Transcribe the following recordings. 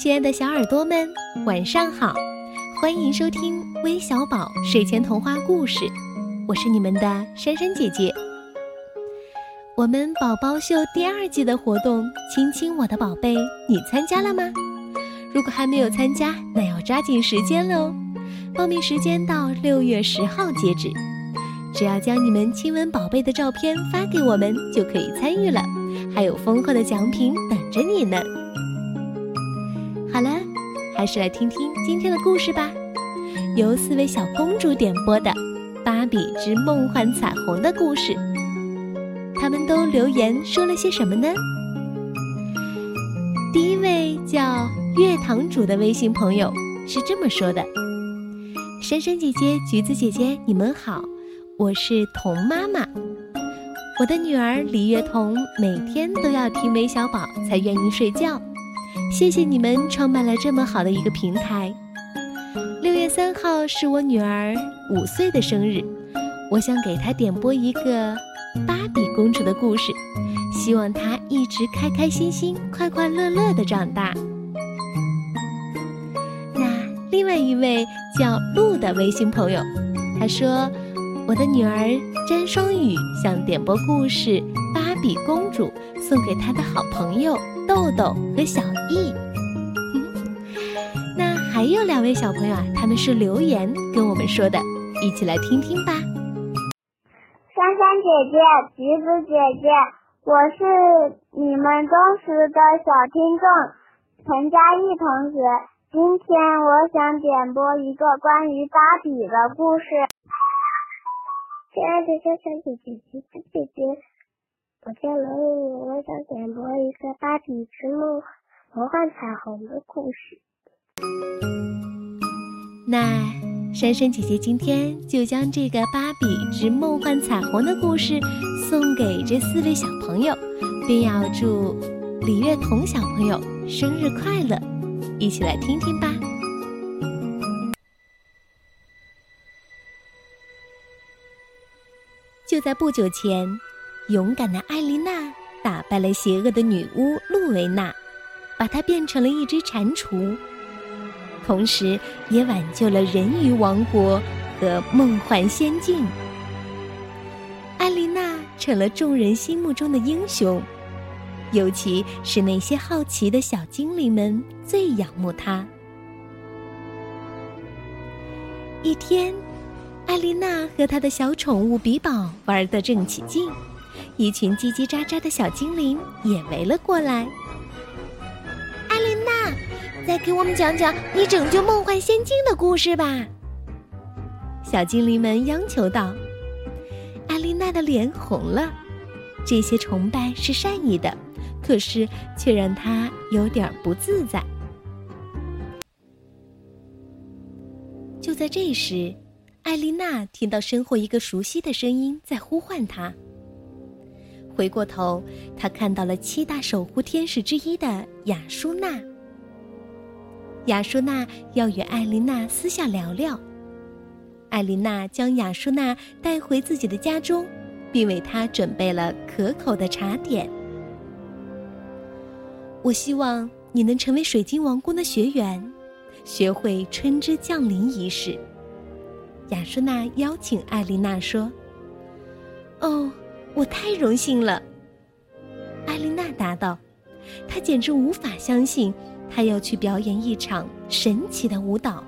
亲爱的小耳朵们，晚上好！欢迎收听微小宝睡前童话故事，我是你们的珊珊姐姐。我们宝宝秀第二季的活动“亲亲我的宝贝”，你参加了吗？如果还没有参加，那要抓紧时间喽！报名时间到六月十号截止，只要将你们亲吻宝贝的照片发给我们，就可以参与了，还有丰厚的奖品等着你呢。好了，还是来听听今天的故事吧。由四位小公主点播的《芭比之梦幻彩虹》的故事，他们都留言说了些什么呢？第一位叫月堂主的微信朋友是这么说的：“珊珊姐姐、橘子姐姐，你们好，我是童妈妈。我的女儿李月彤每天都要听韦小宝才愿意睡觉。”谢谢你们创办了这么好的一个平台。六月三号是我女儿五岁的生日，我想给她点播一个芭比公主的故事，希望她一直开开心心、快快乐乐的长大。那另外一位叫鹿的微信朋友，他说：“我的女儿詹双雨想点播故事《芭比公主》，送给她的好朋友。”豆豆和小易，那还有两位小朋友啊，他们是留言跟我们说的，一起来听听吧。珊珊姐姐、橘子姐姐，我是你们忠实的小听众陈佳艺同学。今天我想点播一个关于芭比的故事。亲爱的珊珊姐姐、橘子姐姐。我叫罗丽颖，我想点播一个《芭比之梦魔幻彩虹》的故事。那珊珊姐姐今天就将这个《芭比之梦幻彩虹》的故事送给这四位小朋友，并要祝李月彤小朋友生日快乐！一起来听听吧。就在不久前。勇敢的艾丽娜打败了邪恶的女巫露维娜，把她变成了一只蟾蜍，同时也挽救了人鱼王国和梦幻仙境。艾丽娜成了众人心目中的英雄，尤其是那些好奇的小精灵们最仰慕她。一天，艾丽娜和她的小宠物比宝玩得正起劲。一群叽叽喳喳的小精灵也围了过来。艾琳娜，再给我们讲讲你拯救梦幻仙境的故事吧！小精灵们央求道。艾琳娜的脸红了，这些崇拜是善意的，可是却让她有点不自在。就在这时，艾琳娜听到身后一个熟悉的声音在呼唤她。回过头，他看到了七大守护天使之一的雅舒娜。雅舒娜要与艾琳娜私下聊聊。艾琳娜将雅舒娜带回自己的家中，并为她准备了可口的茶点。我希望你能成为水晶王宫的学员，学会春之降临仪式。雅舒娜邀请艾琳娜说：“哦。”我太荣幸了，艾琳娜答道。她简直无法相信，她要去表演一场神奇的舞蹈。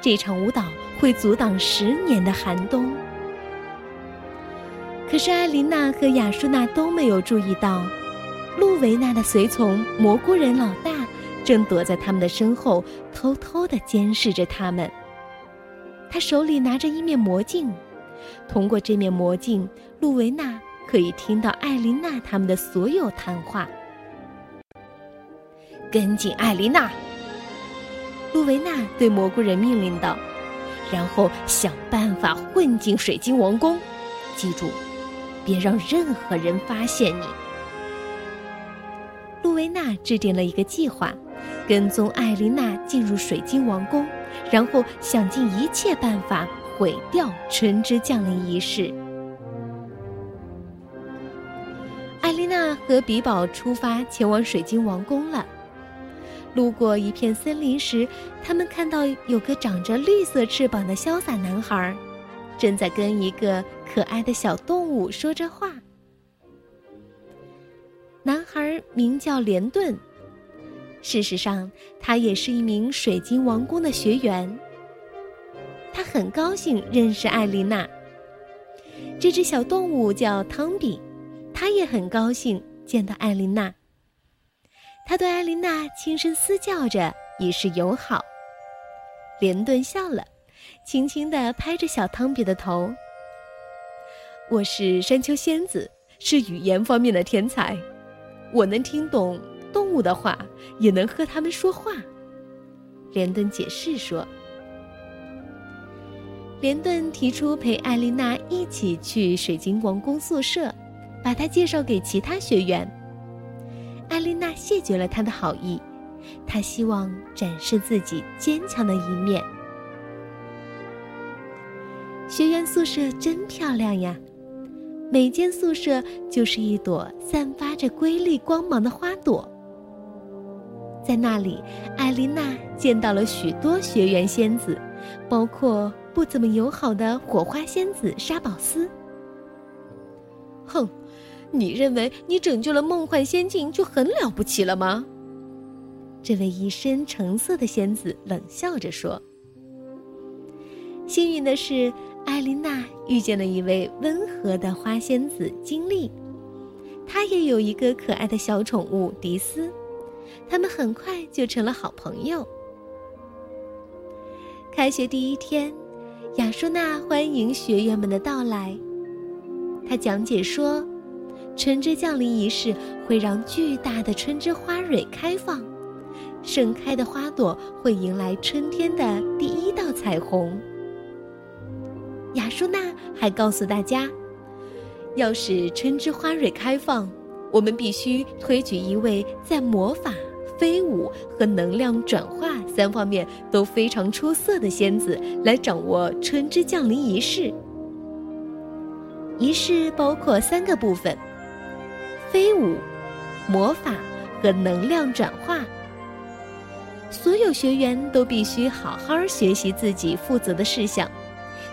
这场舞蹈会阻挡十年的寒冬。可是艾琳娜和雅舒娜都没有注意到，露维娜的随从蘑菇人老大正躲在他们的身后，偷偷的监视着他们。他手里拿着一面魔镜。通过这面魔镜，露维娜可以听到艾琳娜他们的所有谈话。跟紧艾琳娜，露维娜对蘑菇人命令道，然后想办法混进水晶王宫。记住，别让任何人发现你。露维娜制定了一个计划，跟踪艾琳娜进入水晶王宫，然后想尽一切办法。毁掉春之降临仪式。艾丽娜和比宝出发前往水晶王宫了。路过一片森林时，他们看到有个长着绿色翅膀的潇洒男孩，正在跟一个可爱的小动物说着话。男孩名叫连顿，事实上，他也是一名水晶王宫的学员。他很高兴认识艾琳娜。这只小动物叫汤比，他也很高兴见到艾琳娜。他对艾琳娜轻声私叫着，以示友好。连顿笑了，轻轻地拍着小汤比的头。我是山丘仙子，是语言方面的天才。我能听懂动物的话，也能和他们说话。连顿解释说。连顿提出陪艾丽娜一起去水晶王宫宿舍，把她介绍给其他学员。艾丽娜谢绝了他的好意，她希望展示自己坚强的一面。学员宿舍真漂亮呀！每间宿舍就是一朵散发着瑰丽光芒的花朵。在那里，艾琳娜见到了许多学员仙子，包括不怎么友好的火花仙子沙宝斯。哼，你认为你拯救了梦幻仙境就很了不起了吗？这位一身橙色的仙子冷笑着说。幸运的是。艾琳娜遇见了一位温和的花仙子金丽，她也有一个可爱的小宠物迪斯，他们很快就成了好朋友。开学第一天，雅舒娜欢迎学员们的到来。她讲解说，春之降临仪式会让巨大的春之花蕊开放，盛开的花朵会迎来春天的第一道彩虹。雅舒娜还告诉大家，要使春之花蕊开放，我们必须推举一位在魔法、飞舞和能量转化三方面都非常出色的仙子来掌握春之降临仪式。仪式包括三个部分：飞舞、魔法和能量转化。所有学员都必须好好学习自己负责的事项。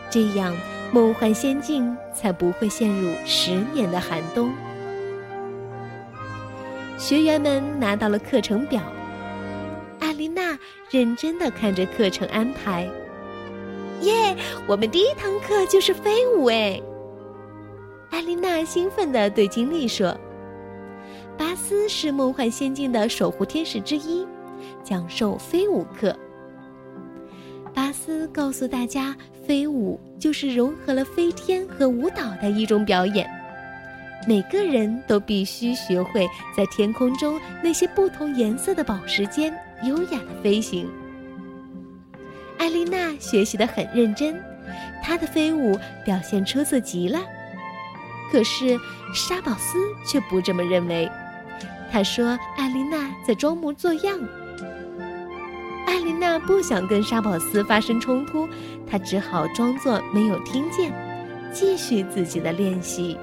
这样，梦幻仙境才不会陷入十年的寒冬。学员们拿到了课程表，艾琳娜认真的看着课程安排。耶，我们第一堂课就是飞舞哎！艾琳娜兴奋的对金丽说：“巴斯是梦幻仙境的守护天使之一，讲授飞舞课。”巴斯告诉大家，飞舞就是融合了飞天和舞蹈的一种表演。每个人都必须学会在天空中那些不同颜色的宝石间优雅的飞行。艾丽娜学习的很认真，她的飞舞表现出色极了。可是沙宝斯却不这么认为，他说艾丽娜在装模作样。艾琳娜不想跟沙宝斯发生冲突，她只好装作没有听见，继续自己的练习。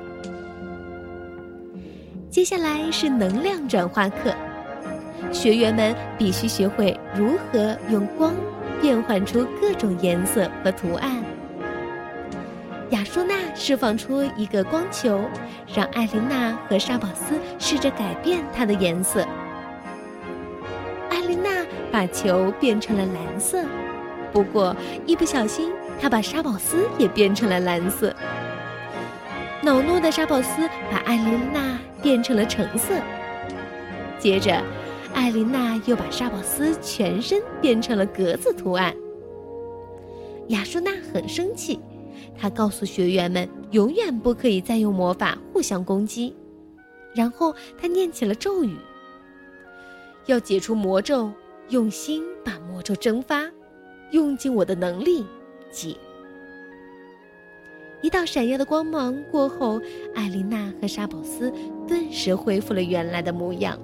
接下来是能量转化课，学员们必须学会如何用光变换出各种颜色和图案。雅舒娜释放出一个光球，让艾琳娜和沙宝斯试着改变它的颜色。艾琳娜把球变成了蓝色，不过一不小心，她把沙宝斯也变成了蓝色。恼怒的沙宝斯把艾琳娜变成了橙色。接着，艾琳娜又把沙宝斯全身变成了格子图案。雅舒娜很生气，她告诉学员们永远不可以再用魔法互相攻击。然后她念起了咒语，要解除魔咒。用心把魔咒蒸发，用尽我的能力解。一道闪耀的光芒过后，艾琳娜和沙宝斯顿时恢复了原来的模样。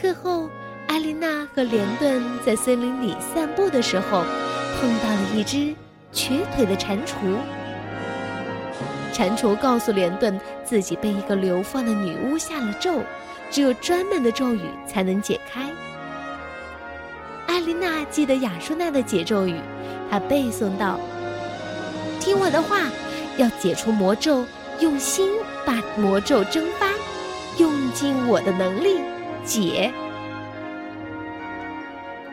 课后，艾琳娜和连顿在森林里散步的时候，碰到了一只瘸腿的蟾蜍。蟾蜍告诉连顿，自己被一个流放的女巫下了咒。只有专门的咒语才能解开。艾琳娜记得雅舒娜的解咒语，她背诵道：“听我的话，要解除魔咒，用心把魔咒蒸发，用尽我的能力解。”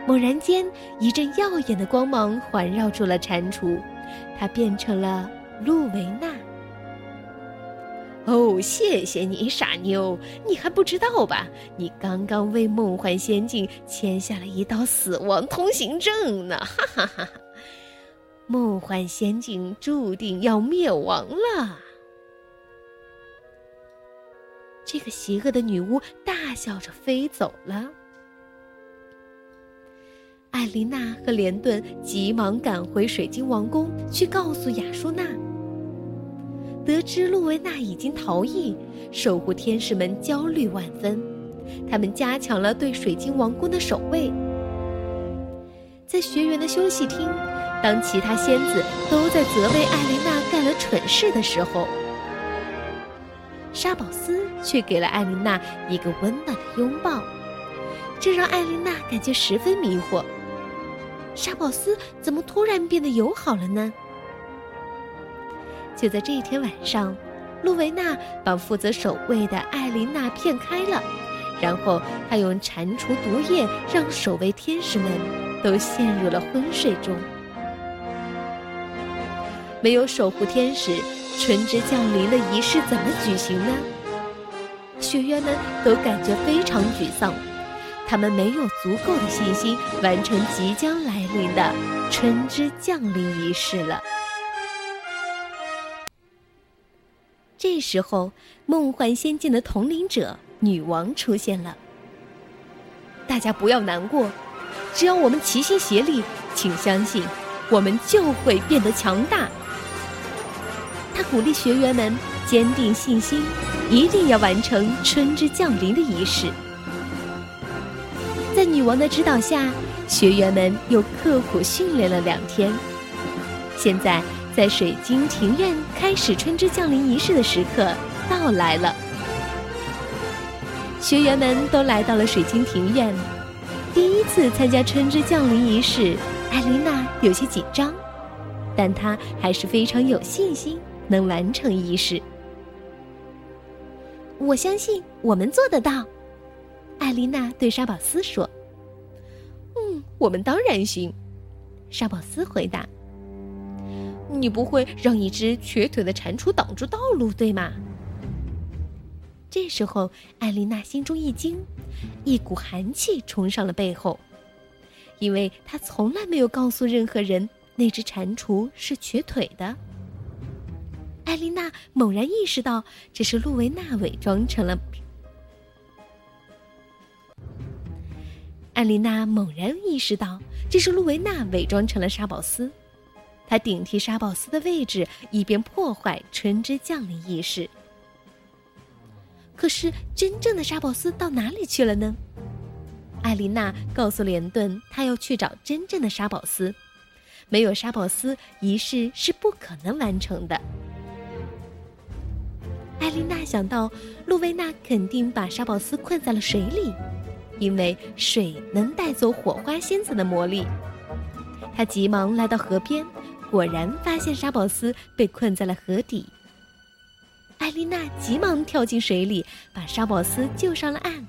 猛然间，一阵耀眼的光芒环绕住了蟾蜍，它变成了露维娜。哦，谢谢你，傻妞！你还不知道吧？你刚刚为梦幻仙境签下了一道死亡通行证呢！哈哈哈哈！梦幻仙境注定要灭亡了。这个邪恶的女巫大笑着飞走了。艾琳娜和连顿急忙赶回水晶王宫，去告诉雅舒娜。得知露维娜已经逃逸，守护天使们焦虑万分，他们加强了对水晶王宫的守卫。在学员的休息厅，当其他仙子都在责备艾琳娜干了蠢事的时候，沙宝斯却给了艾琳娜一个温暖的拥抱，这让艾琳娜感觉十分迷惑。沙宝斯怎么突然变得友好了呢？就在这一天晚上，露维娜把负责守卫的艾琳娜骗开了，然后她用蟾蜍毒液让守卫天使们都陷入了昏睡中。没有守护天使，春之降临的仪式怎么举行呢？学员们都感觉非常沮丧。他们没有足够的信心完成即将来临的春之降临仪式了。这时候，梦幻仙境的统领者女王出现了。大家不要难过，只要我们齐心协力，请相信，我们就会变得强大。鼓励学员们坚定信心，一定要完成春之降临的仪式。在女王的指导下，学员们又刻苦训练了两天。现在，在水晶庭院开始春之降临仪式的时刻到来了。学员们都来到了水晶庭院。第一次参加春之降临仪式，艾琳娜有些紧张，但她还是非常有信心能完成仪式。我相信我们做得到。艾琳娜对沙宝斯说：“嗯，我们当然行。”沙宝斯回答：“你不会让一只瘸腿的蟾蜍挡住道路，对吗？”这时候，艾琳娜心中一惊，一股寒气冲上了背后，因为她从来没有告诉任何人那只蟾蜍是瘸腿的。艾琳娜猛然意识到，这是路维娜伪装成了。艾琳娜猛然意识到，这是路维娜伪装成了沙宝斯，她顶替沙宝斯的位置，以便破坏春之降临仪式。可是，真正的沙宝斯到哪里去了呢？艾琳娜告诉连顿，她要去找真正的沙宝斯，没有沙宝斯，仪式是不可能完成的。艾琳娜想到，露维娜肯定把沙宝斯困在了水里。因为水能带走火花仙子的魔力，她急忙来到河边，果然发现沙宝斯被困在了河底。艾丽娜急忙跳进水里，把沙宝斯救上了岸，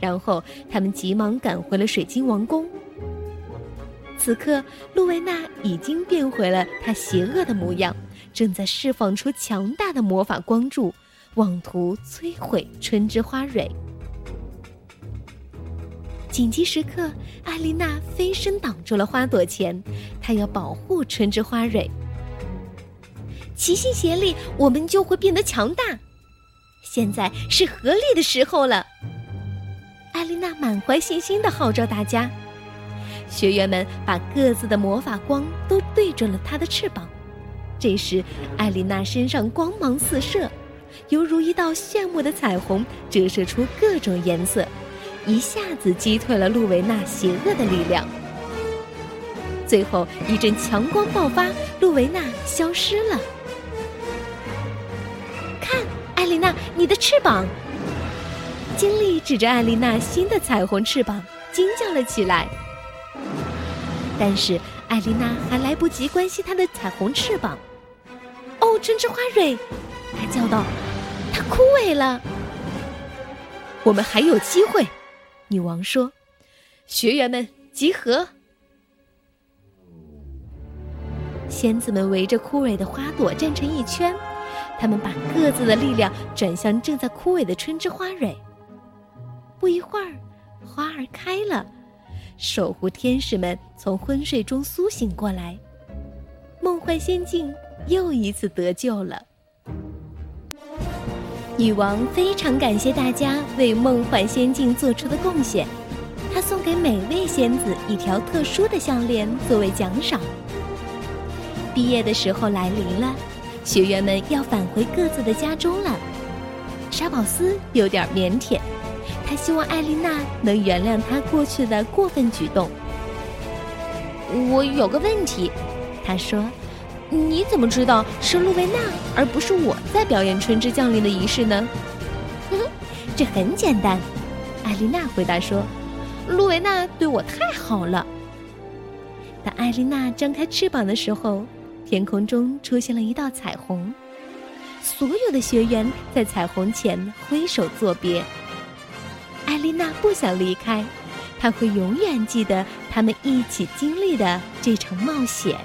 然后他们急忙赶回了水晶王宫。此刻，露维娜已经变回了她邪恶的模样，正在释放出强大的魔法光柱，妄图摧毁春之花蕊。紧急时刻，艾丽娜飞身挡住了花朵前，她要保护春之花蕊。齐心协力，我们就会变得强大。现在是合力的时候了。艾丽娜满怀信心的号召大家，学员们把各自的魔法光都对准了她的翅膀。这时，艾丽娜身上光芒四射，犹如一道炫目的彩虹，折射出各种颜色。一下子击退了路维娜邪恶的力量。最后一阵强光爆发，路维娜消失了。看，艾琳娜，你的翅膀！经理指着艾丽娜新的彩虹翅膀，惊叫了起来。但是艾丽娜还来不及关心她的彩虹翅膀。哦，春之花蕊，她叫道：“它枯萎了。”我们还有机会，女王说：“学员们集合。”仙子们围着枯萎的花朵站成一圈，他们把各自的力量转向正在枯萎的春之花蕊。不一会儿，花儿开了，守护天使们从昏睡中苏醒过来，梦幻仙境又一次得救了。女王非常感谢大家为梦幻仙境做出的贡献，她送给每位仙子一条特殊的项链作为奖赏。毕业的时候来临了，学员们要返回各自的家中了。沙宝斯有点腼腆。他希望艾丽娜能原谅他过去的过分举动。我有个问题，他说：“你怎么知道是露维娜而不是我在表演春之降临的仪式呢？” 这很简单，艾丽娜回答说：“露维娜对我太好了。”当艾丽娜张开翅膀的时候，天空中出现了一道彩虹，所有的学员在彩虹前挥手作别。艾丽娜不想离开，她会永远记得他们一起经历的这场冒险。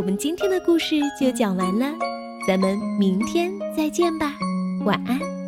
我们今天的故事就讲完了，咱们明天再见吧，晚安。